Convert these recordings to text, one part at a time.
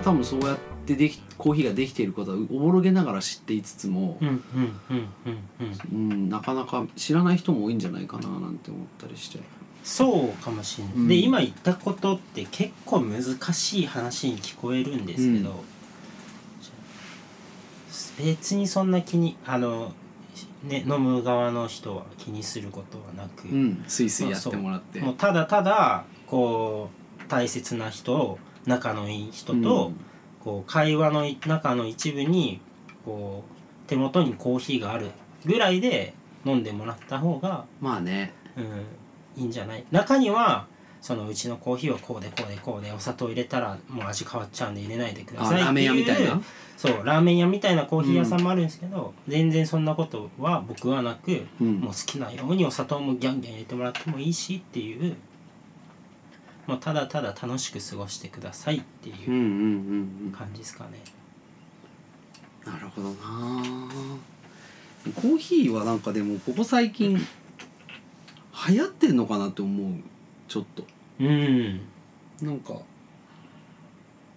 多分そうやってできコーヒーができていることはおぼろげながら知っていつつもなかなか知らない人も多いんじゃないかななんて思ったりして。そうかもしれない、うん。で今言ったことって結構難しい話に聞こえるんですけど、うん。別にそんな気にあの、ね、飲む側の人は気にすることはなく、うんスイスイやってもらって。もうただただこう大切な人仲のいい人と、うん。こう会話の中の一部にこう手元にコーヒーがあるぐらいで飲んでもらった方がまあね。うん、いいんじゃない？中にはそのうちのコーヒーはこうでこうでこうでお砂糖入れたらもう味変わっちゃうんで入れないでくださいあラーメン屋みたいな。そうラーメン屋みたいなコーヒー屋さんもあるんですけど、全然そんなことは僕はなく、うん。もう好きなようにお砂糖もギャンギャン入れてもらってもいいしっていうもうただただ楽しく過ごしてくださいっていううんうんうんうん。感じですかね。なるほどな。コーヒーはなんかでもここ最近流行ってんのかなって思う。ちょっと。うん。なんか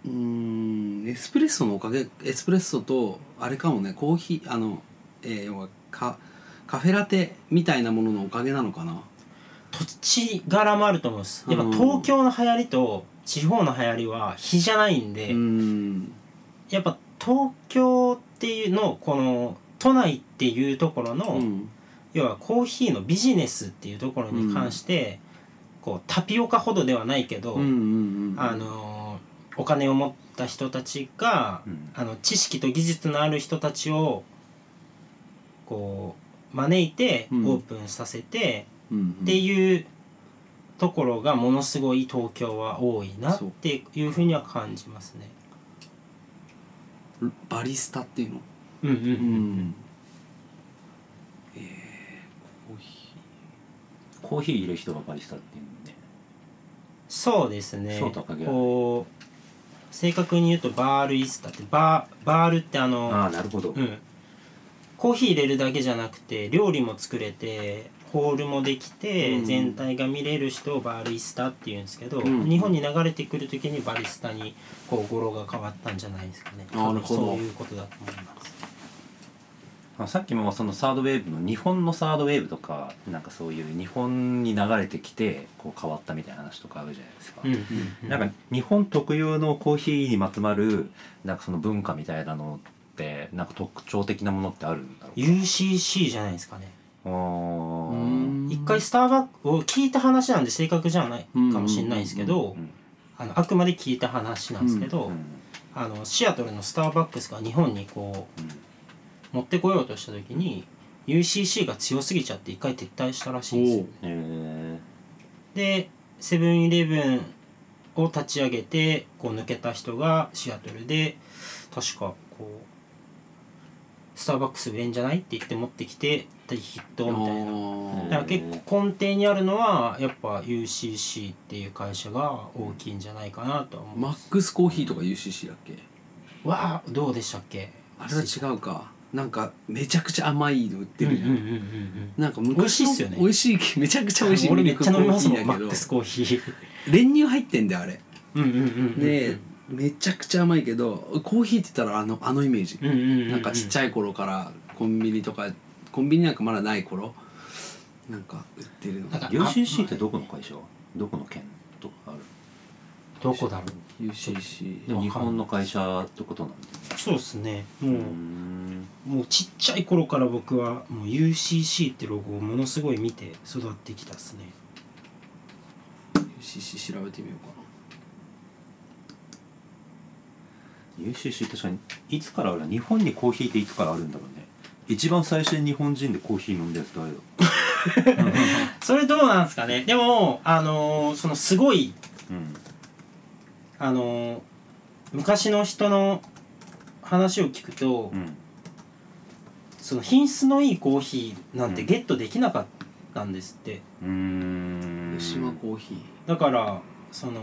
うーんエスプレッソのおかげエスプレッソとあれかもね。コーヒーあの、えー要はカカフェラテみたいなもののおかげなのかな土地柄もあると思うんです。やっぱうん東京の流行りと地方の流行りは比じゃないんで、ん。やっぱ東京っていうのこの都内っていうところの、うん。要はコーヒーのビジネスっていうところに関して、こうタピオカほどではないけど、うんうんうんあのーお金を持った人たちが、うん。あの知識と技術のある人たちをこう招いてオうん。ープンさせて、うんうんっていうところがものすごい東京は多いなっていうふうには感じますね。バリスタっていうの？うんうんうんうん。えー、コーヒコーヒー入れる人がバリスタっていうのね。そうですね。こう正確に言うとバールイスタってバーバールってあのああなるほど、うん、コーヒー入れるだけじゃなくて料理も作れてホールもできて、うん。全体が見れる人をバーリスタっていうんですけど、うん。日本に流れてくる時にバリスタにこう語呂が変わったんじゃないですかね。なるほど。そういうことだと思います。あさっきもそのサードウェーブの日本のサードウェーブとかなんかそういう日本に流れてきてこう変わったみたいな話とかあるじゃないですか、うんうんうん。なんか日本特有のコーヒーにまつわるなんかその文化みたいなのってなんか特徴的なものってあるんだろう UCC じゃないですかね一回スターバックを聞いた話なんで正確じゃないかもしれないですけどうん。あのあくまで聞いた話なんですけど、うん。あのシアトルのスターバックスが日本にこううん。持ってこようとした時に UCC が強すぎちゃって一回撤退したらしいんですよ。へでセブンイレブンを立ち上げてこう抜けた人がシアトルで確かこうスターバックス売れんじゃないって言って持ってきて大ヒットみたいな。なだから結構根底にあるのはやっぱ UCC っていう会社が大きいんじゃないかなとは思う。マックスコーヒーとか UCC だっけ？わあどうでしたっけ？あれは違うか。なんかめちゃくちゃ甘いの売ってるじゃん、うんうんうんうんうん。なんか美味しいっすよね。美味しいめちゃくちゃ美味しい俺めっちゃ飲みますもんマックスコーヒー。練乳入ってんだよあれ。うんうんうんうん。でめちゃくちゃ甘いけどコーヒーって言ったらあのあのイメージ、うんうんうんうん。なんかちっちゃい頃からコンビニとかコンビニなんかまだない頃なんか売ってるの。なんかー UCC ってどこの会社？どこの県とかある？どこだろう？UCC でも日本の会社ってことなんそうですね。もう、ん。もうちっちゃい頃から僕はもう UCC ってロゴをものすごい見て育ってきたっすね。UCC 調べてみようか UCC 確かにいつからある？日本にコーヒーっていつからあるんだろうね一番最初に日本人でコーヒー飲んだやつ誰だ？それどうなんですかね？でもあのーそのすごいうん。あのー昔の人の話を聞くと、うん。その品質のいいコーヒーなんてゲットできなかったんですって、うーん。吉島コーヒー。だからその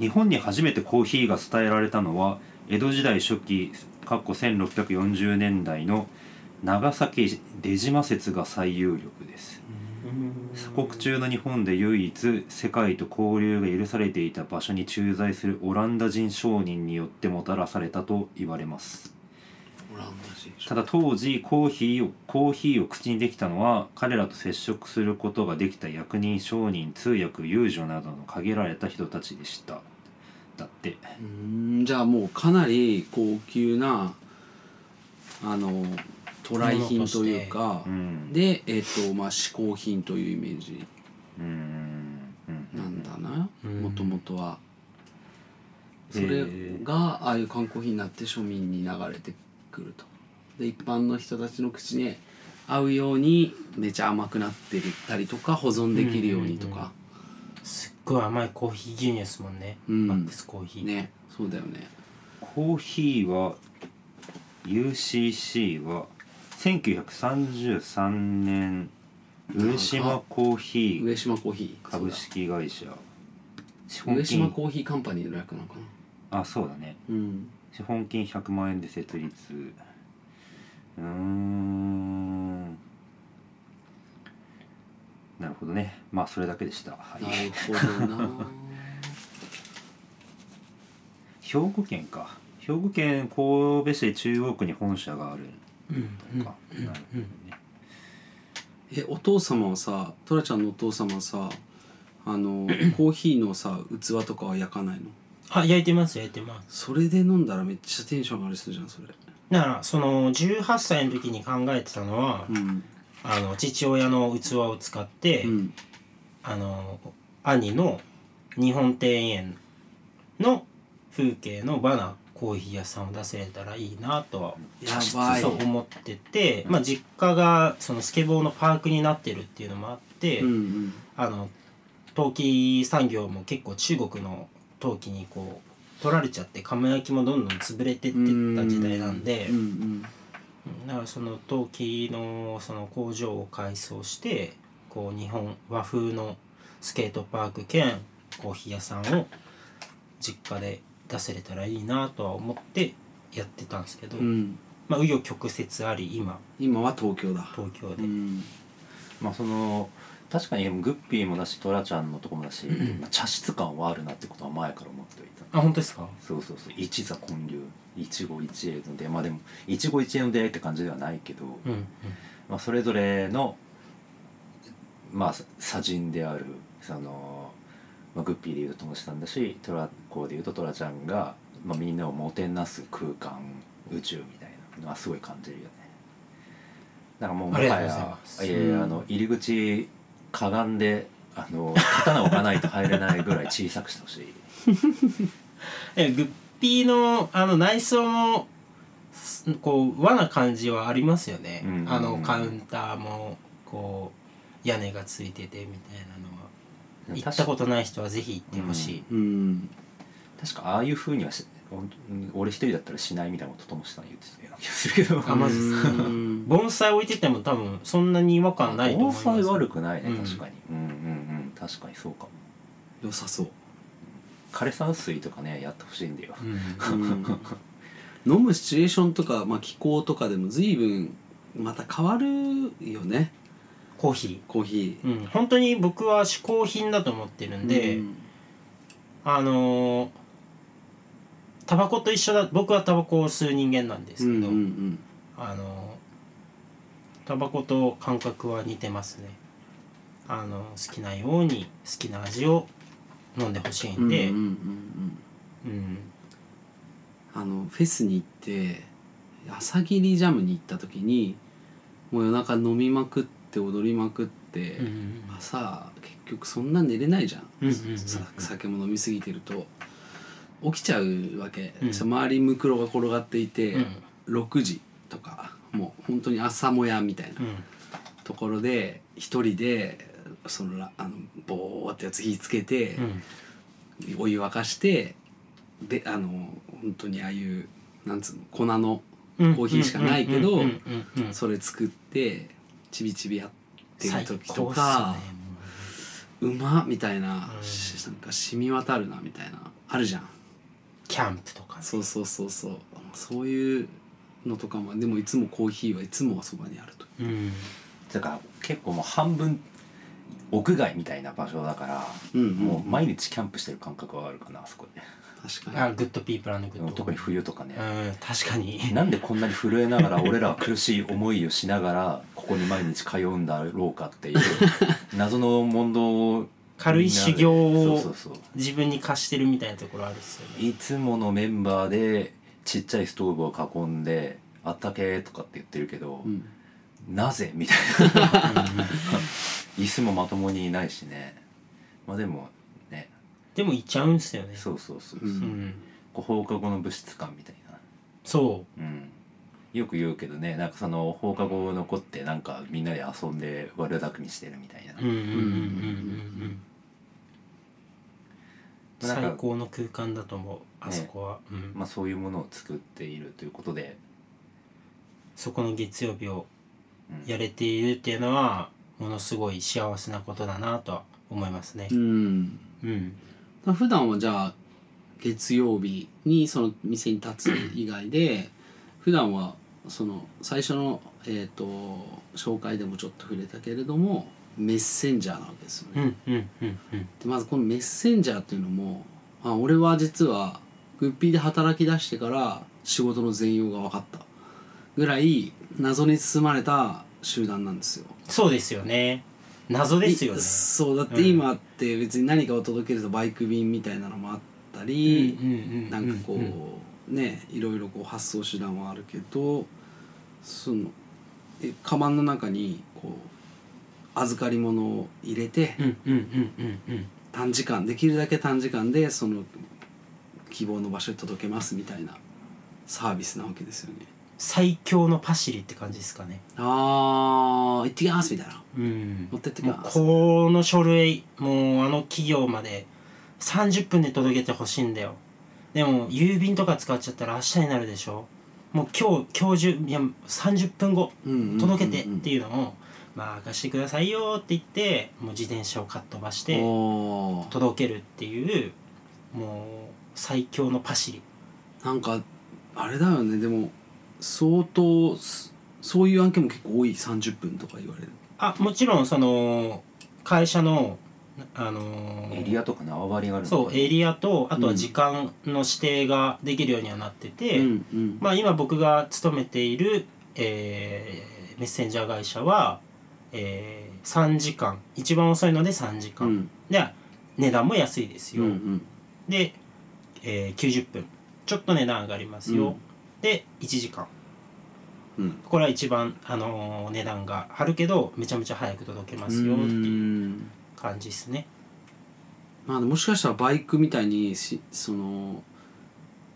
日本に初めてコーヒーが伝えられたのは江戸時代初期かっこ1640年代の長崎出島説が最有力です。鎖国中の日本で唯一世界と交流が許されていた場所に駐在するオランダ人商人によってもたらされたと言われます。ただ当時コーヒーをコーヒーを口にできたのは彼らと接触することができた役人商人通訳遊女などの限られた人たちでしただって。うーんじゃあもうかなり高級なあの渡来品というかうんでえっ、とまあ嗜好品というイメージ。なんだなうん。もともとは。それがああいう観光品になって庶民に流れてくると。で一般の人たちの口に合うようにめちゃ甘くなってたりとか保存できるようにとか、ごい甘いコーヒー牛乳ですもんね、うん。マックスコーヒー、ねそうだよね。コーヒーは UCC は1933年上島コーヒー上島コーヒー。株式会社。資そうだ上島コーヒーカンパニーの略なのかな。あそうだね。うん。資本金100万円で設立。うーんなるほどね。まあそれだけでした、はい。なるほどな。兵庫県か。兵庫県神戸市中央区に本社がある。うんのか、なるほどね。えお父様はさトラちゃんのお父様はさあの コーヒーのさ器とかは焼かないの？あ焼いてます焼いてます。それで飲んだらめっちゃテンション上がりするじゃんそれ。だからその18歳の時に考えてたのは、うんあの父親の器を使って、うん。あの兄の日本庭園の風景のバナコーヒー屋さんを出せれたらいいなとはやばい。そう思ってて、まあ、実家がそのスケボーのパークになってるっていうのもあって、うんうん。あの陶器産業も結構中国の陶器にこう取られちゃって釜焼きもどんどん潰れてってった時代なんで、うんうんだからその陶器のその工場を改装してこう日本和風のスケートパーク兼コーヒー屋さんを実家で出せれたらいいなとは思ってやってたんですけど、うん。まあ紆余曲折あり今。今は東京だ。東京で、うん。まあその確かにグッピーもだしトラちゃんのとこもだし、まあ、茶室感はあるなってことは前から思っていた。あ本当ですか？そうそうそう。一座建立一期一会の出まあでも一期一会の出会いって感じではないけど、うんうん。まあ、それぞれのまあ茶人であるその、まあ、グッピーでいうとともしさんだしトラコでいうとトラちゃんが、まあ、みんなをもてなす空間宇宙みたいなのはすごい感じるよね。だからもうもはやいやいやあの入り口かがんであの刀を置かないと入れないぐらい小さくしてほしい。えグッピーのあの内装もすこう和な感じはありますよね、うん。あのカウンターもこう屋根がついててみたいなのは。行ったことない人はぜひ行ってほしい、うん。確かああいうふうには俺一人だったらしないみたいなことともしさん言ってたような気がするけど。あマジです盆栽置いてても多分そんなに違和感ないと思います。盆栽悪くないね、うん確かに。うんうんうん。確かにそうかも。良さそう枯山水とかねやってほしいんだよ、うん。う ん飲むシチュエーションとか、まあ、気候とかでも随分また変わるよね。コーヒコーヒー。うん。本当に僕は嗜好品だと思ってるーんで、うん。あのータバコと一緒だ僕はタバコを吸う人間なんですけど、うんうんあのタバコと感覚は似てますね。あの好きなように好きな味を飲んでほしいうんんで、うんうんうんうんあのフェスに行って朝霧ジャムに行った時にもう夜中飲みまくって踊りまくって、うん朝結局そんな寝れないじゃん,、うんうんうんうんさ酒も飲みすぎてると。起きちゃうわけ、うん。そ周りムクロが転がっていて、うん。6時とか。もう本当に朝もやみたいなうん。ところで一人でそのらあのボーってやつ火つけて、うん。お湯沸かしてであの本当にああいうなんつうの粉のうん。コーヒーしかないけどそれ作ってちびちびやってる時とかすねう。まっみたいな、うん。しなんか染み渡るなみたいなあるじゃん。キャンプとかね。そうそうそうそう。そういうのとかもでもいつもコーヒーはいつもそばにあるとうん。だから結構もう半分屋外みたいな場所だから、うんうんもう毎日キャンプしてる感覚はあるかなあそこで。確かあ Good People Good。特に冬とかね、うん確かに。なんでこんなに震えながら俺らは苦しい思いをしながらここに毎日通うんだろうかっていう 謎の問答を軽い修行をそうそうそう。自分に課してるみたいなところあるっすよね。いつものメンバーでちっちゃいストーブを囲んで「あったけ」とかって言ってるけど、に、うん。なぜ？みたいな 椅子もまともにいないしね。まあでもね。でも行っちゃうんすよね。そうそうそう、う。んうん。こう放課後の物質感みたいな。そう。ん。よく言うけどね。なんかその放課後残ってなんかみんなで遊んで悪巧みしてるみたいな、ううんうんうんうんうん。うん。なんか最高の空間だと思うあそこは、うん。まあそういうものを作っているということで、そこの月曜日をうん。やれているっていうのはものすごい幸せなことだなとは思いますね。うん。うん。普段はじゃあ月曜日にその店に立つ以外で普段はその最初の、えー、と紹介でもちょっと触れたけれどもメッセンジャーなわけですよね。うんうんうんうん。でまずこのメッセンジャーっていうのもあ俺は実はグッピーで働き出してから仕事の全容が分かったぐらい謎に包まれた集団なんですよ。そうですよね。謎ですよね。いそうだってうん。今って別に何かを届けるとバイク便みたいなのもあったり、なんかこう、ねいろいろこう発送手段はあるけどそのえカバンの中にこう預かり物を入れて、短時間できるだけ短時間でその希望の場所に届けますみたいなサービスなわけですよね。最強のパシリって感じですかね。あー行ってきますみたいな。うん。持ってってきもうます。この書類もうあの企業まで30分で届けてほしいんだよ。でも郵便とか使っちゃったら明日になるでしょ。もう今日今日中いや30分後うんうんうんうん。届けてっていうのをまあ貸してくださいよって言ってもう自転車をかっ飛ばしておー。届けるっていうもう最強のパシリ。なんかあれだよね。でも相当すそういう案件も結構多い？30分とか言われる。あもちろんその会社のあのーエリアとか縄張りがあるのそうエリアとあとは時間の指定ができるようにはなってて、うんうん。まあ今僕が勤めている、えーメッセンジャー会社は、えー3時間。一番遅いので3時間、うん。で値段も安いですよ、うんうん。で、えー90分。ちょっと値段上がりますよ、うんで1時間。うん。これは一番、あのー値段が張るけどめちゃめちゃ早く届けますよっていううん。感じですね。まあもしかしたらバイクみたいにしその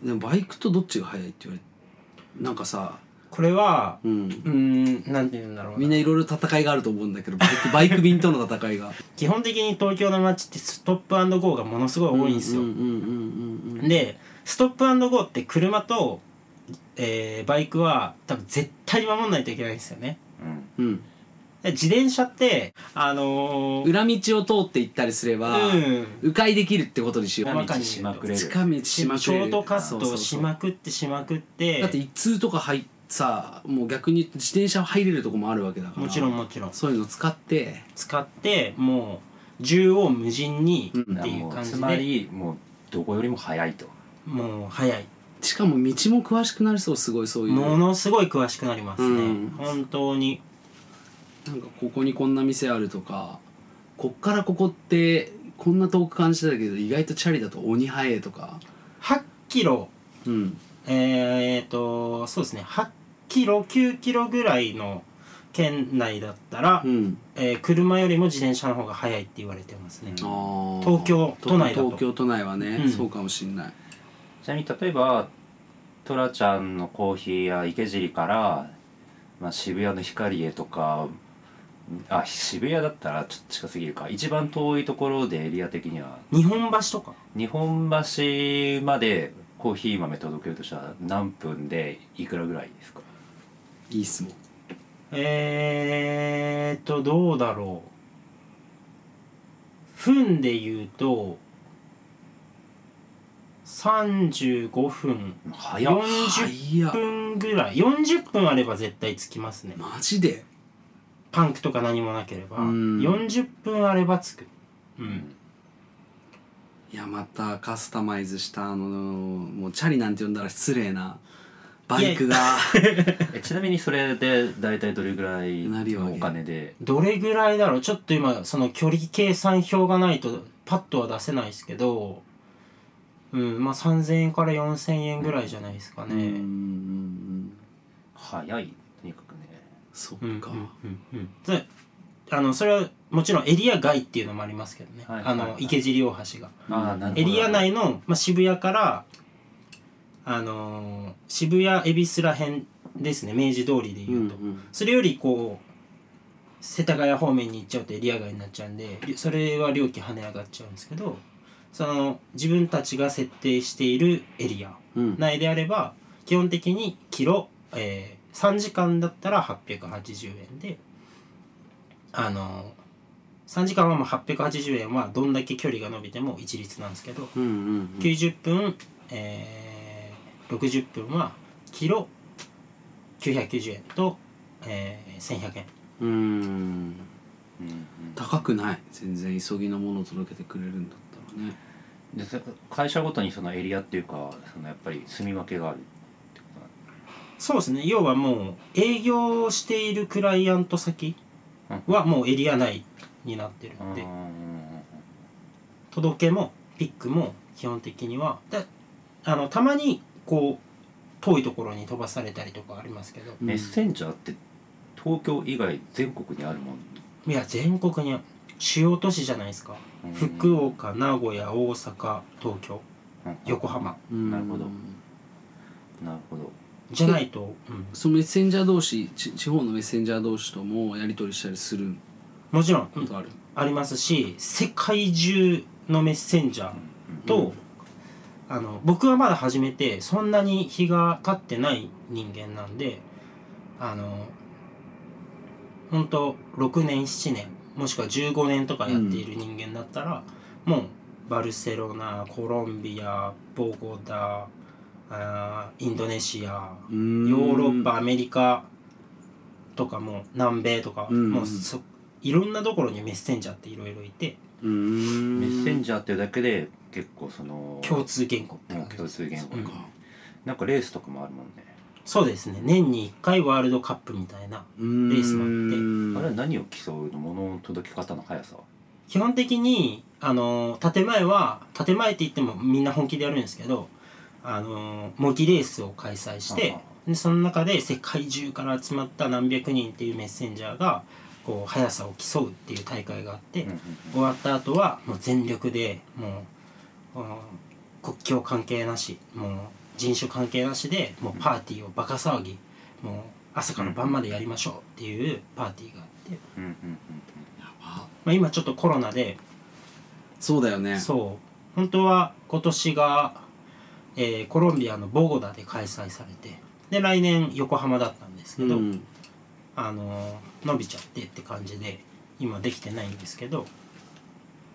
でもバイクとどっちが速いって言われなんかさ、これはうん、うーんなんて言うんだろうな。みんないろいろ戦いがあると思うんだけどバイクバイク便との戦いが。基本的に東京の街ってストップゴーがものすごい多いんですよ、うんうんうんうんうんでストップゴーって車と、えーバイクは多分絶対に守んないといけないんですよね。うん。うん。で自転車ってあのー、裏道を通って行ったりすれば、うん。迂回できるってことにしよう。細かにしまくれる。近道しまくシれる。ョートカットをしまくってしまくって。だって一通とか入っさもう逆に自転車入れるとこもあるわけだから。もちろんもちろん。そういうの使って。使ってもう縦横無尽にうんっていう感じで。つまりもうどこよりも早いと。もう早いしかも道も詳しくなりそうすごいそういう。ものすごい詳しくなりますね、うん。本当に。なんかここにこんな店あるとかこっからここってこんな遠く感じてたけど意外とチャリだと鬼早いとか。8キロ。うん。えー、とそうですね。8キロ9キロぐらいの県内だったら、うん。えー車よりも自転車の方が早いって言われてますね、東京都内だと。東京都内はね、うん。そうかもしんない。ちなみに例えばトラちゃんのコーヒーや池尻から、まあ、渋谷の光へとかあ渋谷だったらちょっと近すぎるか。一番遠いところでエリア的には。日本橋とか？日本橋までコーヒー豆届けるとしたら何分でいくらぐらいですか？いい質問えーとどうだろう。分で言うと35分。早っ。40早っ。分ぐらい。40分あれば絶対着きますね。マジで？パンクとか何もなければ。うん。40分あれば着く。うん。いやまたカスタマイズしたあのもうチャリなんて呼んだら失礼な。バイクが。えちなみにそれで大体どれぐらいのお金で？どれぐらいだろう？ちょっと今その距離計算表がないとパッとは出せないですけどうんまあ3000円から4000円ぐらいじゃないですかうんうんうねん。早いとにかくね。そっうんうんか、うんうん。であのそれはもちろんエリア外っていうのもありますけどね、はいあの、はい。はい池尻大橋が。ああなるほど。エリア内の、まあ、渋谷からあのー渋谷恵比寿らへんですね。明治通りでう言うと、んうん。それよりこう世田谷方面に行っちゃうとエリア外になっちゃうんでそれは料金跳ね上がっちゃうんですけどその自分たちが設定しているエリアうん。内であれば基本的にキロ、えー3時間だったら880円であの3時間はまあ880円はどんだけ距離が伸びても一律なんですけど、うんうんうん。90分、えー、60分はキロ990円と、えー、1100円。うん。うんうん。高くない？全然急ぎのものを届けてくれるんだったらね。でそ会社ごとにそのエリアっていうかそのやっぱり住み分けがあるってことなんそうですね。要はもう営業しているクライアント先はもうエリア内になってるん。で、届けもピックも基本的には。であのたまにこう遠いところに飛ばされたりとかありますけど。メッセンジャーって東京以外全国にあるもん？いや全国に主要都市じゃないですか。うん福岡名古屋大阪東京うん。横浜。うん。なるほど。なるほど。じゃないと、うん、そのメッセンジャー同士ち地方のメッセンジャー同士ともやり取りしたりするもちろん、うん。ことある、ありますし世界中のメッセンジャーと、うん。あの僕はまだ始めてそんなに日が経ってない人間なんであの本当6年7年もしくは15年とかやっている人間だったら、もうバルセロナコロンビアボゴダあーインドネシアヨーロッパアメリカとかも南米とか、うん。もうそいろんなところにメッセンジャーっていろいろいてメッセンジャーっていうだけで結構その共通言語ってうん感じ共通言語うん。かなんかレースとかもあるもんねそうですね。年に1回ワールドカップみたいなレースもああれは何を競うの？物の届け方の速さ基本的にあの建前は建前って言ってもみんな本気でやるんですけどあの模擬レースを開催してあでその中で世界中から集まった何百人っていうメッセンジャーがこう速さを競うっていう大会があって、うんうん終わった後はもう全力でもう、うん国境関係なしもう人種関係なしでもうパーティーをバカ騒ぎもう朝から晩までやりましょうっていうパーティーがあって、うんうんうんあまあ、今ちょっとコロナでそうだよね。そう。本当は今年が、えーコロンビアのボゴダで開催されてで来年横浜だったんですけど、うんあの伸びちゃってって感じで今できてないんですけど、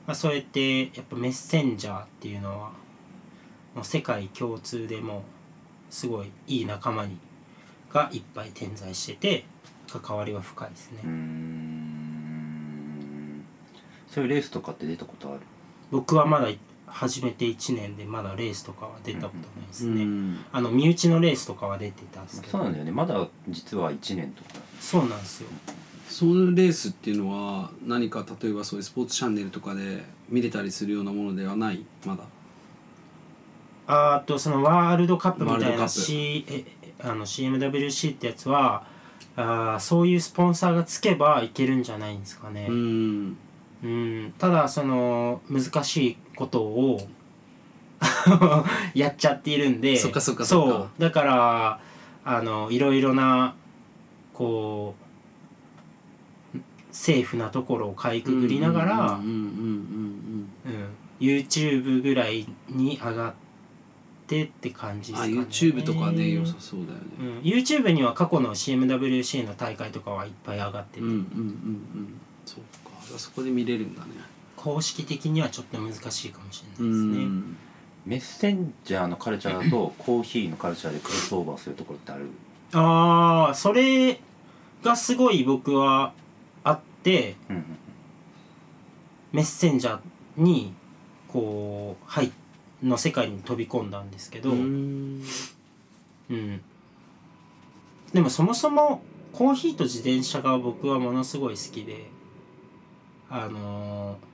まあ、そうやってやっぱメッセンジャーっていうのはもう世界共通でもうすごいいい仲間にがいっぱい点在してて関わりは深いですね、うーん。そういうレースとかって出たことある？僕はまだ始めて1年でまだレースとかは出たことないですね、うん。あの身内のレースとかは出てたんですけど。そうなんだよね。まだ実は1年とか。そうなんですよ。そのレースっていうのは何か例えばそういうスポーツチャンネルとかで見れたりするようなものではない？まだあーとそのワールドカップみたいな、C、えあの CMWC ってやつはあーそういうスポンサーがつけばいけるんじゃないんですかね。う、ん。うん、ただその難しいことを やっちゃっているんでそっかそっかそう。だからあのいろいろなこうセーフなところをかいくぐりながら、YouTube ぐらいに上がってって感じうんあですかね。YouTube とかね良さそうだようねん、YouTube には過去の CMWC の大会とかはいっぱい上がってて、うんうんうんうん。そうか。じゃあそこで見れるんだね。公式的にはちょっと難しいかもしれうないですね、ん。メッセンジャーのカルチャーと コーヒーのカルチャーでクロスオーバーするところってある。ああそれがすごい僕はってうんうんメッセンジャーにこうはいの世界に飛び込んだんですけど、うーん。うん、でもそもそもコーヒーと自転車が僕はものすごい好きであのー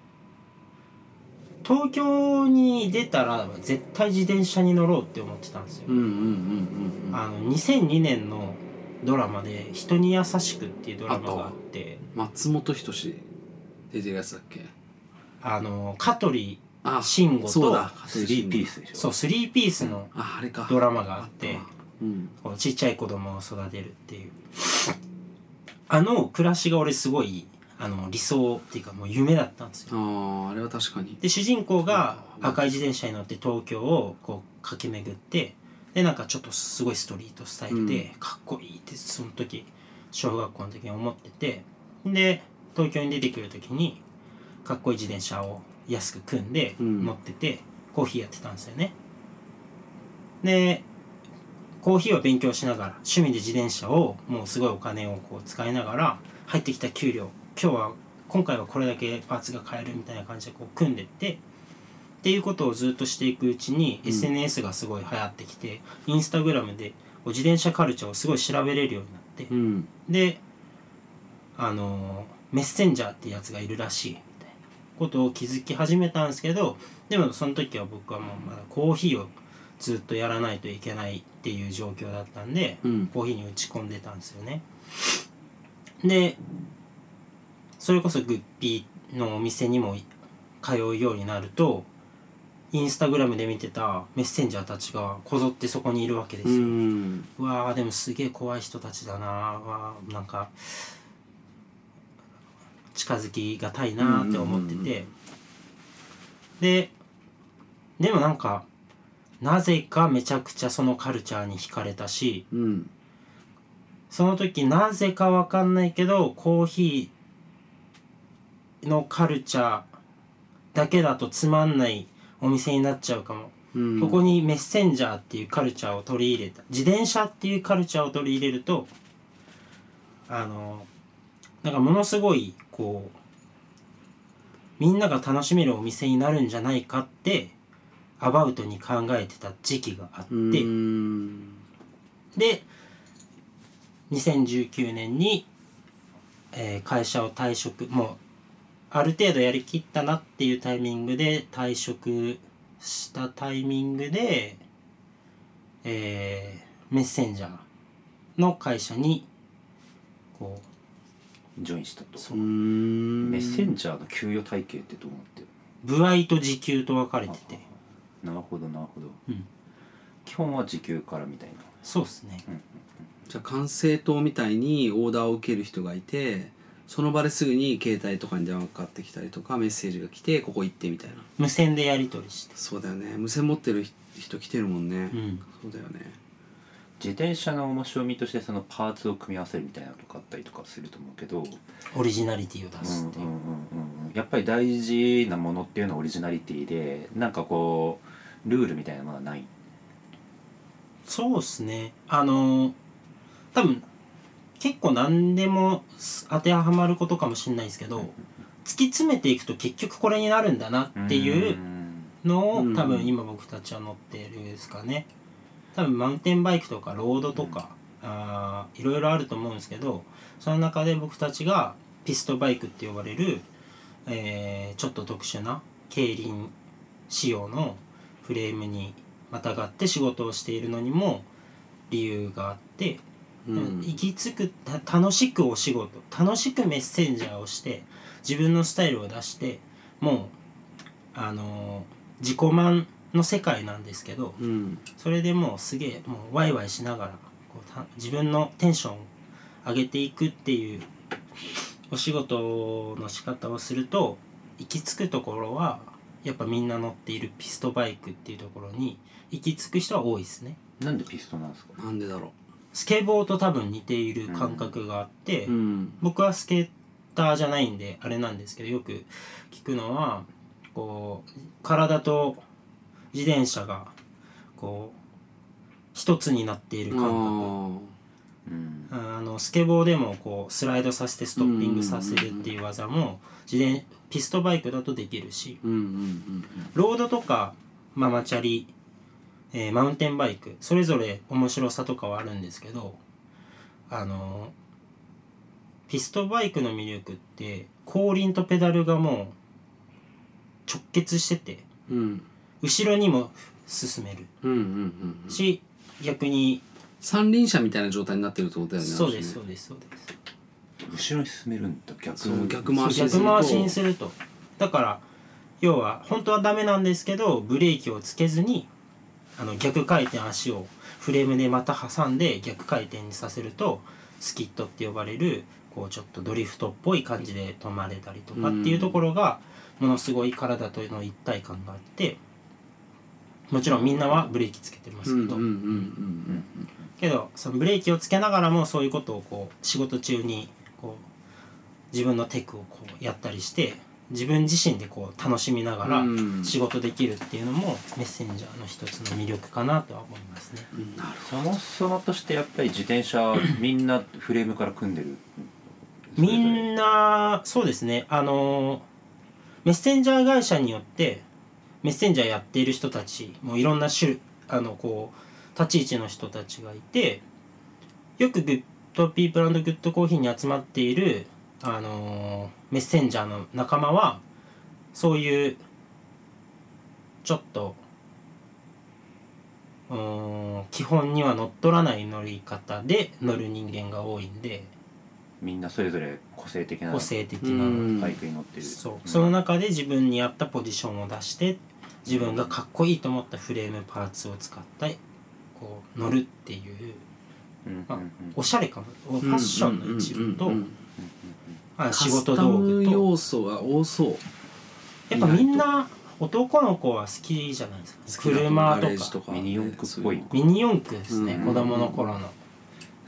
東京に出たら絶対自転車に乗ろうって思ってたんですよ、うんうんうんうんうん。あの2002年のドラマで「人に優しく」っていうドラマがあって。松本人志出てるやつだっけ？あの香取あ慎吾とそうだ。スリーピースでしょ。そうスリーピースのああれか。ドラマがあってわうん。こうちっちゃい子供を育てるっていう。あの暮らしが俺すごいあの理想っていうかもう夢だったんですよ。あああれは確かに。で主人公が赤い自転車に乗って東京をこう駆け巡ってでなんかちょっとすごいストリートスタイルでかっこいいってその時小学校の時に思っててで東京に出てくる時にかっこいい自転車を安く組んでうん。乗っててコーヒーやってたんですよね。でコーヒーを勉強しながら趣味で自転車をもうすごいお金をこう使いながら入ってきた給料今日は今回はこれだけパーツが買えるみたいな感じでこう組んでってっていうことをずっとしていくうちに、うん。SNS がすごい流行ってきてインスタグラムでこう自転車カルチャーをすごい調べれるようになって、うん。であのーメッセンジャーってやつがいるらしいことを気づき始めたんですけどでもその時は僕はもうまだコーヒーをずっとやらないといけないっていう状況だったんで、うん。コーヒーに打ち込んでたんですよね。でそれこそグッピーのお店にも通うようになるとインスタグラムで見てたメッセンジャーたちがこぞってそこにいるわけですうよ、ん。うわーでもすげえ怖い人たちだなうわーなんか近づきがたいなーって思ってて。ででもなんかなぜかめちゃくちゃそのカルチャーに惹かれたしうん。その時なぜかわかんないけどコーヒーのカルチャーだけだとつまんないお店になっちゃうかも。うん。ここにメッセンジャーっていうカルチャーを取り入れた。自転車っていうカルチャーを取り入れるとあのなんかものすごいこうみんなが楽しめるお店になるんじゃないかってアバウトに考えてた時期があって、うん。で2019年に、えー会社を退職もうある程度やりきったなっていうタイミングで退職したタイミングで、えーメッセンジャーの会社にこジョインしたと。そう。うん。メッセンジャーの給与体系ってどうなってるう歩合と時給と分かれてて。なるほどなるほど、うん基本は時給からみたいなそうですねじゃあ管制塔みたいにオーダーを受ける人がいてその場ですぐに携帯とかに電話がかかってきたりとかメッセージが来てここ行ってみたいな無線でやり取りしてそうだよね無線持ってる人来てるもんね、うんそうだよね自転車の面白みとしてそのパーツを組み合わせるみたいなのとかあったりとかすると思うけど、オリジナリティを出うんすっていう、うんうんうん。うんやっぱり大事なものっていうのはオリジナリティでなんかこうルールみたいなものはない。そうっすね。あの多分結構何でも当てはまることかもしれないですけど突き詰めていくと結局これになるんだなっていうのをうん。多分今僕たちは乗ってるですかね多分マウンテンバイクとかロードとか、あーいろいろあると思うんですけどその中で僕たちがピストバイクって呼ばれる、えーちょっと特殊な競輪仕様のフレームにまたがって仕事をしているのにも理由があって、うん。行き着くた楽しくお仕事楽しくメッセンジャーをして自分のスタイルを出してもうあのー自己満の世界なんですけどうんそれでもうすげえもうワイワイしながらこうた自分のテンションを上げていくっていうお仕事の仕方をすると行き着くところはやっぱみんな乗っているピストバイクっていうところに行き着く人は多いですね。なんでピストなんですか？なんでだろスケボーと多分似ている感覚があって、ううん。僕はスケーターじゃないんであれなんですけどよく聞くのはこう体と自転車がこう一つになっている感覚。あのスケボーでもこうスライドさせてストッピングさせるっていう技も自転ピストバイクだとできるしロードとかママチャリ、えーマウンテンバイクそれぞれ面白さとかはあるんですけどあのピストバイクの魅力って後輪とペダルがもう直結しててうんうん後ろにも進める。うんうんうんうん。し逆に。三輪車みたいな状態になってるってことだよねそうですそうですそうです。後ろに進めるんだ。逆そう逆回しにすると。逆回しにすると。だから要は本当はダメなんですけどブレーキをつけずにあの逆回転足をフレームでまた挟んで逆回転にさせるとスキットって呼ばれるこうちょっとドリフトっぽい感じで止まれたりとかっていうところがものすごい体との一体感があってもちろんみんなはブレーキつけてますけど、けどそのブレーキをつけながらもそういうことをこう仕事中にこう自分のテクをこうやったりして自分自身でこう楽しみながらうん。仕事できるっていうのもメッセンジャーの一つの魅力かなとは思いますね。そもそもとしてやっぱり自転車みんなフレームから組んでる？みんなそうですね。あのメッセンジャー会社によってメッセンジャーやっている人たちもいろんな種あのこう立ち位置の人たちがいてよく Good People Good Coffee に集まっているあのメッセンジャーの仲間はそういうちょっとうーん基本には乗っ取らない乗り方で乗る人間が多いんでみんなそれぞれ個性的な個性的うな、ん。バイクに乗ってる。そう。その中で自分に合ったポジションを出して自分がかっこいいと思ったフレームパーツを使ってこう乗るっていうまあうんうん。うんおしゃれかも。ファッションの一部とうんうんうんうんあ仕事道カスタム具と要素が多そう。やっぱみんな男の子は好きじゃないですか。車とか。ミニ四駆っぽい。ミニ四駆ですねうん。子供の頃の。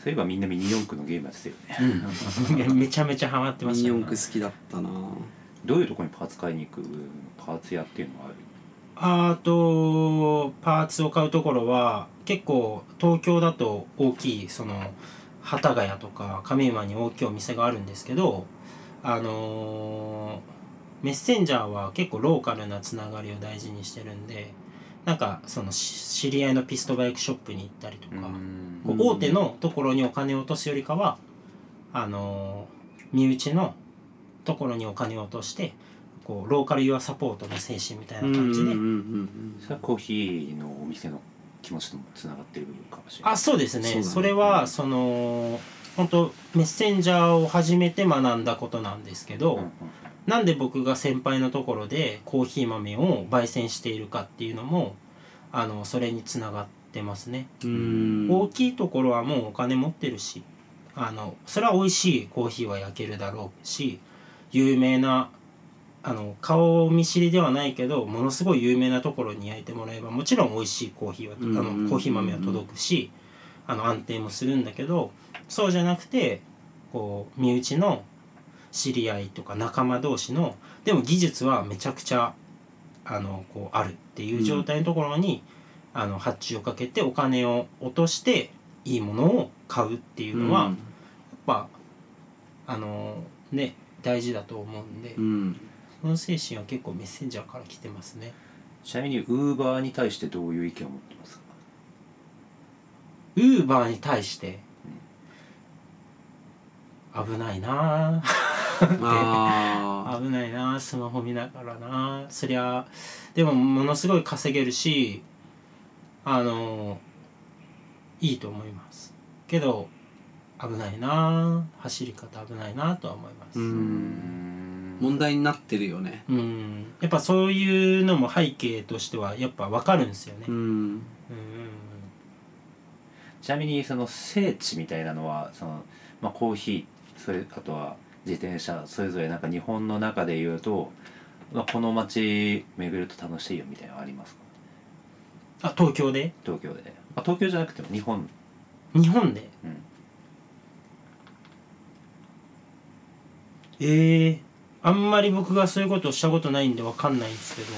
そういえばみんなミニ四駆のゲームやってたよね。めちゃめちゃハマってまミニしたね。四駆好きだったな。どういうところにパーツ買いに行くパーツ屋っていうのはある？あとパーツを買うところは結構東京だと大きいその幡ヶ谷とか上馬に大きいお店があるんですけどあのーメッセンジャーは結構ローカルなつながりを大事にしてるんでなんかそのし知り合いのピストバイクショップに行ったりとか、こう大手のところにお金を落とすよりかはあのー身内のところにお金を落としてこうローカルユアサポートの精神みたいな感じで、うんうんうんそれはコーヒーのお店の気持ちともつながってるかもしれない。あそうですね。ね。それはその本当メッセンジャーを始めて学んだことなんですけど、うんうんなんで僕が先輩のところでコーヒー豆を焙煎しているかっていうのもあのそれにつながってますね、うん。大きいところはもうお金持ってるしあのそれは美味しいコーヒーは焼けるだろうし有名なあの顔見知りではないけどものすごい有名なところに焼いてもらえばもちろん美味しいコーヒーは、うんあのコーヒー豆は届くしあの安定もするんだけどそうじゃなくてこう身内の知り合いとか仲間同士のでも技術はめちゃくちゃあのこうあるっていう状態のところに、あの発注をかけてお金を落としていいものを買うっていうのは、やっぱあのね大事だと思うんで、うんその精神は結構メッセンジャーから来てますね。ちなみにウーバーに対してどういう意見を持ってますか？ウーバーに対して？危ないな。危ないなスマホ見ながらな。そりゃでもものすごい稼げるしあのいいと思います。けど危ないな。走り方危ないなとは思います問題になってるよね。やっぱそういうのも背景としてはやっぱ分かるんですよね。うん。うんちなみにその聖地みたいなのはその、まあ、コーヒーそれあとは自転車それぞれなんか日本の中で言うと、まあ、この街巡ると楽しいよみたいなのありますか？あ東京で？東京で、まあ、東京じゃなくても日本。日本で？うん。ええあんまり僕がそういうことをしたことないんでわかんないんですけど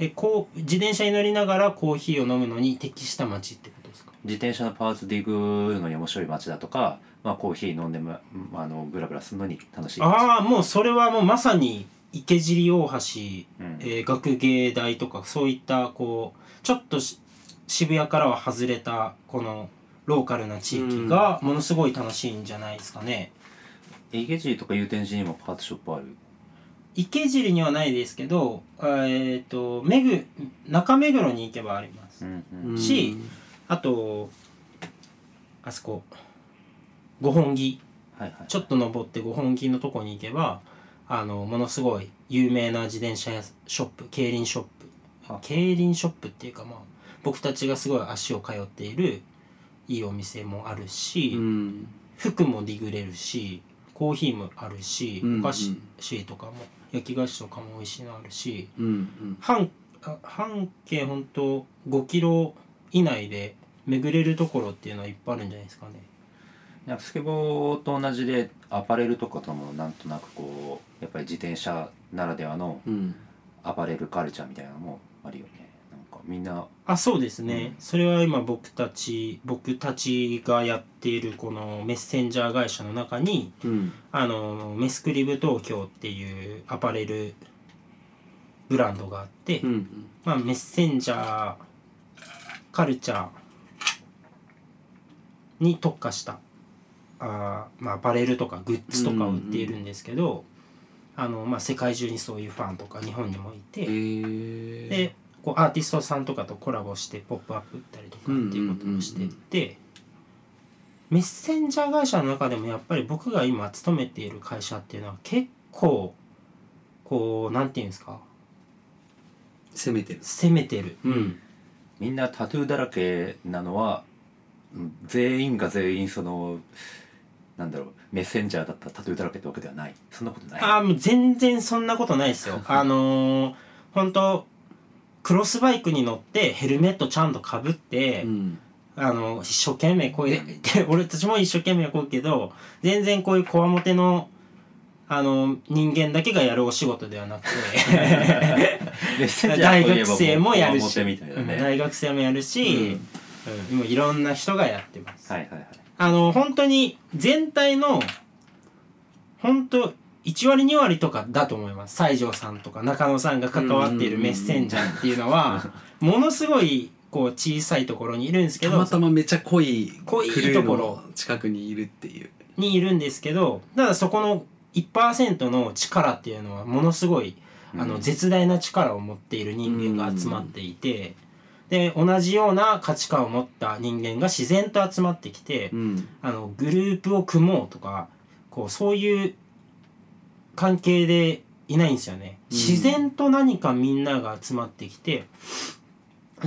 えこう自転車に乗りながらコーヒーを飲むのに適した街ってことですか？自転車のパーツで行くのに面白い街だとか、まあ、コーヒー飲んでもあのブラブラするのに楽しい。街ああもうそれはもうまさに池尻大橋、うん。えー学芸大とかそういったこうちょっとし渋谷からは外れたこのローカルな地域がものすごい楽しいんじゃないですかね。池尻とか祐天寺にもパーツショップある？池尻にはないですけど、えっ、と目黒中目黒に行けばあります。うんうん。しあとあそこ五本木。はいはい。ちょっと登って五本木のとこに行けばあのものすごい有名な自転車屋ショップ競輪ショップ。は競輪ショップっていうかまあ僕たちがすごい足を通っているいいお店もあるし、うん。服もディグれるしコーヒーもあるし、うんお菓子とかも焼き菓子とかも美味しいのあるし半あ半径ほんと5キロ以内で巡れるところっていうのはいっぱいあるんじゃないですかね。なんかスケボーと同じでアパレルとかともなんとなくこうやっぱり自転車ならではのうん。アパレルカルチャーみたいなのもあるよねみんな。あそうですね、うん。それは今僕たち僕たちがやっているこのメッセンジャー会社の中にうん。あのメスクリブ東京っていうアパレルブランドがあって、うんまあ、メッセンジャーカルチャーに特化したあー、まあ、アパレルとかグッズとかを売っているんですけど、あのまあ、世界中にそういうファンとか日本にもいて、でこうアーティストさんとかとコラボして「ポップアップ売ったりとかっていうこともしてて、メッセンジャー会社の中でもやっぱり僕が今勤めている会社っていうのは結構こうなんていうんですか？攻めてる。攻めてる、うん。みんなタトゥーだらけなのはうん全員が全員そのなんだろうメッセンジャーだったらタトゥーだらけってわけではない。そんなことない。ああもう全然そんなことないですよ。あのー、本当クロスバイクに乗ってヘルメットちゃんとかぶって、うん。あの一生懸命こういう俺たちも一生懸命こうけど全然こういうこわもてのあの人間だけがやるお仕事ではなくて。大学生もやるし、大学生もやるし、うん。もういろんな人がやってます、はいはいはい。あの本当に全体の本当1割2割とかだと思います。西条さんとか中野さんが関わっているメッセンジャーっていうのは ものすごいこう小さいところにいるんですけどたまたまめちゃ濃い濃いところ。の近くにいるっていう。にいるんですけどただそこの1%の力っていうのはものすごいあのうん絶大な力を持っている人間が集まっていてで同じような価値観を持った人間が自然と集まってきてうん。あのグループを組もうとかこうそういう関係でいないんですよね。うん。自然と何かみんなが集まってきて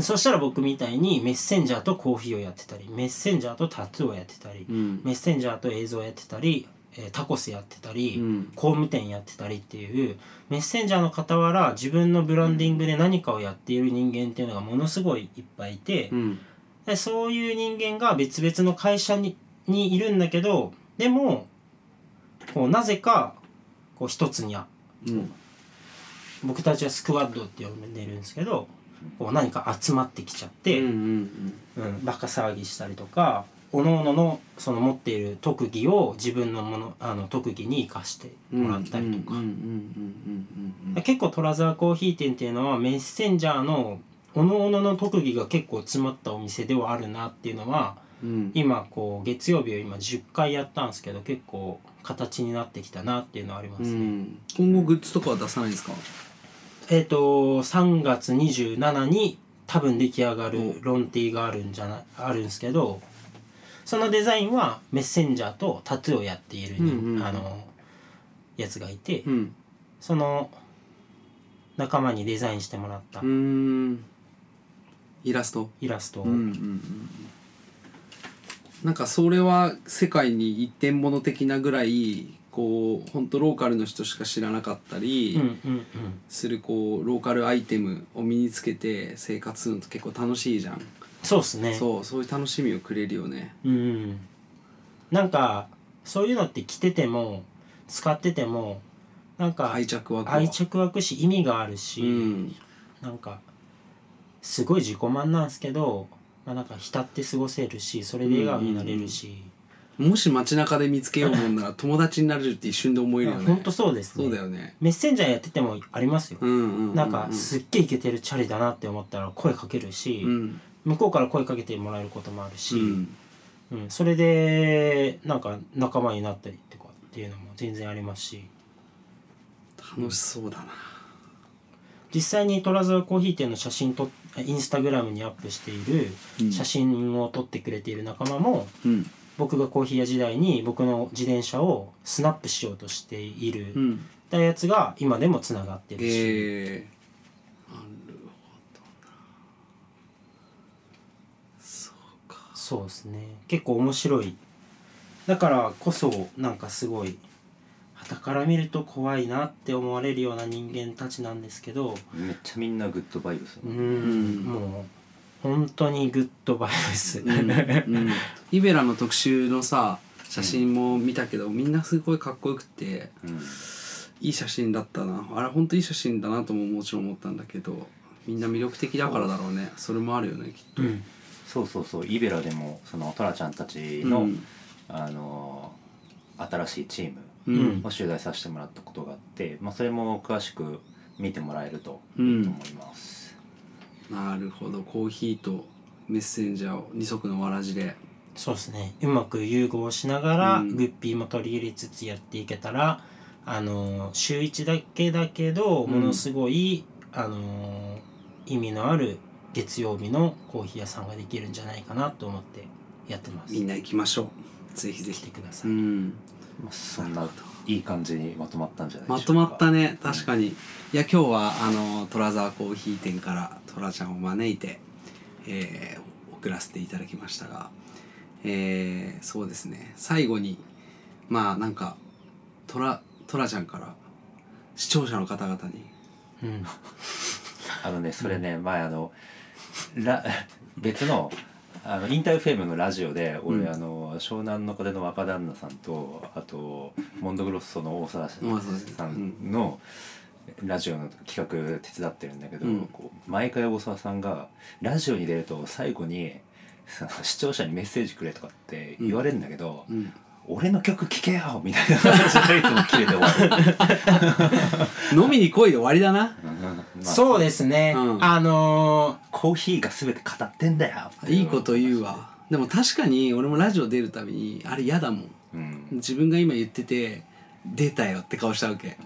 そしたら僕みたいにメッセンジャーとコーヒーをやってたりメッセンジャーとタトゥーをやってたりうん。メッセンジャーと映像をやってたり、えータコスやってたり、うん。工務店やってたりっていうメッセンジャーの傍ら自分のブランディングで何かをやっている人間っていうのがものすごいいっぱいいて、うん。でそういう人間が別々の会社ににいるんだけどでもこうなぜかこう一つにはうん。僕たちはスクワッドって呼んでるんですけどこう何か集まってきちゃって、うんうんうん。バカ騒ぎしたりとか各々のその持っている特技を自分のものあの特技に生かしてうんもらったりとか、結構トラザーコーヒー店っていうのはメッセンジャーの各々の特技が結構詰まったお店ではあるなっていうのはうん。今こう月曜日を今10回やったんですけど結構形になってきたなっていうのはありますね。うん。今後グッズとかは出さないんですか？えっ、と3月27に多分出来上がるロンティーがあるんじゃないあるんですけどそのデザインはメッセンジャーとタトゥーをやっているに、うんうんあのやつがいて、うん。その仲間にデザインしてもらった。うーん。イラスト？イラストうんうんうんなんかそれは世界に一点物的なぐらいこう本当ローカルの人しか知らなかったりするこうローカルアイテムを身につけて生活するのって結構楽しいじゃん、そうっすね。そうそういう楽しみをくれるよね。うんなんかそういうのって着てても使っててもなんか愛着湧くわ。愛着湧くし意味があるし、うん。なんかすごい自己満なんですけど、まあ、なんか浸って過ごせるしそれで笑顔になれるし、もし街中で見つけようもんなら 友達になれるって一瞬で思えるよね。本当そうですね。そうだよね。メッセンジャーやっててもありますよ、うんうんうんうん。なんかすっげえイケてるチャリだなって思ったら声かけるし、うん。向こうから声かけてもらえることもあるし、うん。うん。それでなんか仲間になったりとかっていうのも全然ありますし。楽しそうだな。実際に虎沢コーヒー店の写真とインスタグラムにアップしているうん。写真を撮ってくれている仲間も、うん。僕がコーヒー屋時代に僕の自転車をスナップしようとしている、うん。たやつが今でもつながってるし、えー、なるほどな。そうか。そうですね。結構面白い。だからこそなんかすごい傍から見ると怖いなって思われるような人間たちなんですけどめっちゃみんなグッドバイブスうーうんんもう本当にグッドバイブス、うんうん。イベラの特集のさ写真も見たけど、みんなすごいかっこよくてうん。いい写真だったな。あれ本当いい写真だなとももちろん思ったんだけどみんな魅力的だからだろうね。それもあるよねきっと、うん。そうそうそう。イベラでもそのトラちゃんたちの、うん。あの新しいチームうんを取材させてもらったことがあって、まあ、それも詳しく見てもらえるとうん。いいと思います、なるほど。コーヒーとメッセンジャーを二足のわらじで。そうですね。うまく融合しながら、うん。グッピーも取り入れつつやっていけたらあの週1だけだけどものすごい、あの意味のある月曜日のコーヒー屋さんができるんじゃないかなと思ってやってます。みんな行きましょう。ぜひぜ来ひてください、うん。まあ、そんないい感じにまとまったんじゃないでしょうか。まとまったね確かに。いや今日はあの虎沢コーヒー店から虎ちゃんを招いて、えー送らせていただきましたが、えーそうですね。最後にまあなんか虎虎ちゃんから視聴者の方々に。うん。あのねそれね前あのラ別のあのインターフェームのラジオで俺、うん。あの湘南の風の若旦那さんとあとモンドグロッソの大沢さんのラジオの企画手伝ってるんだけど、うん。こう毎回大沢さんがラジオに出ると最後にその視聴者にメッセージくれとかって言われるんだけど、うん俺の曲聴けよみたいな感じでいつも切れて終わる。飲みに来いで終わりだな。まあ。そうですね、うん。あのコーヒーが全て語ってんだよ。いいこと言うわ。でも確かに俺もラジオ出るたびにあれ嫌だもん。うん。自分が今言ってて出たよって顔したわけ。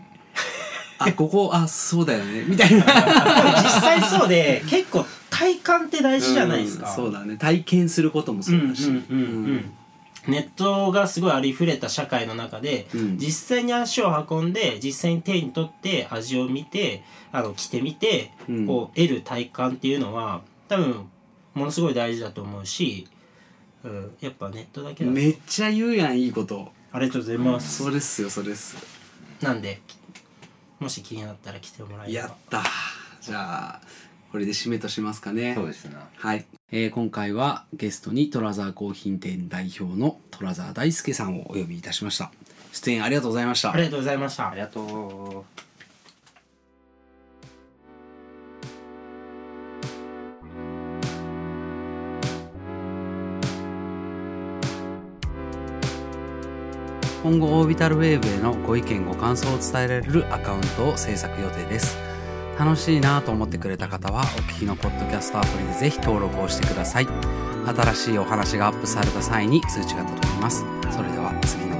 あここあそうだよね。みたいな。ー実際そうで結構体感って大事じゃないですか、うん。そうだね。体験することもそうだし。うんうんうん。うんネットがすごいありふれた社会の中で、うん。実際に足を運んで実際に手に取って味を見てあの着てみて、うん。こう得る体感っていうのは多分ものすごい大事だと思うし、うん、やっぱネットだけだと。めっちゃ言うやんいいこと。ありがとうございます、それっすよそれっす。なんでもし気になったら来てもらえれば。やった。じゃあこれで締めとしますかね。そうですな。はい、えー今回はゲストにトラザーコーヒー店代表のトラザー大輔さんをお呼びいたしました。出演ありがとうございました。ありがとうございました。ありがとう。今後オービタルウェーブへのご意見ご感想を伝えられるアカウントを制作予定です楽しいなと思ってくれた方はお聞きのポッドキャストアプリでぜひ登録をしてください。新しいお話がアップされた際に通知が届きます。それでは次の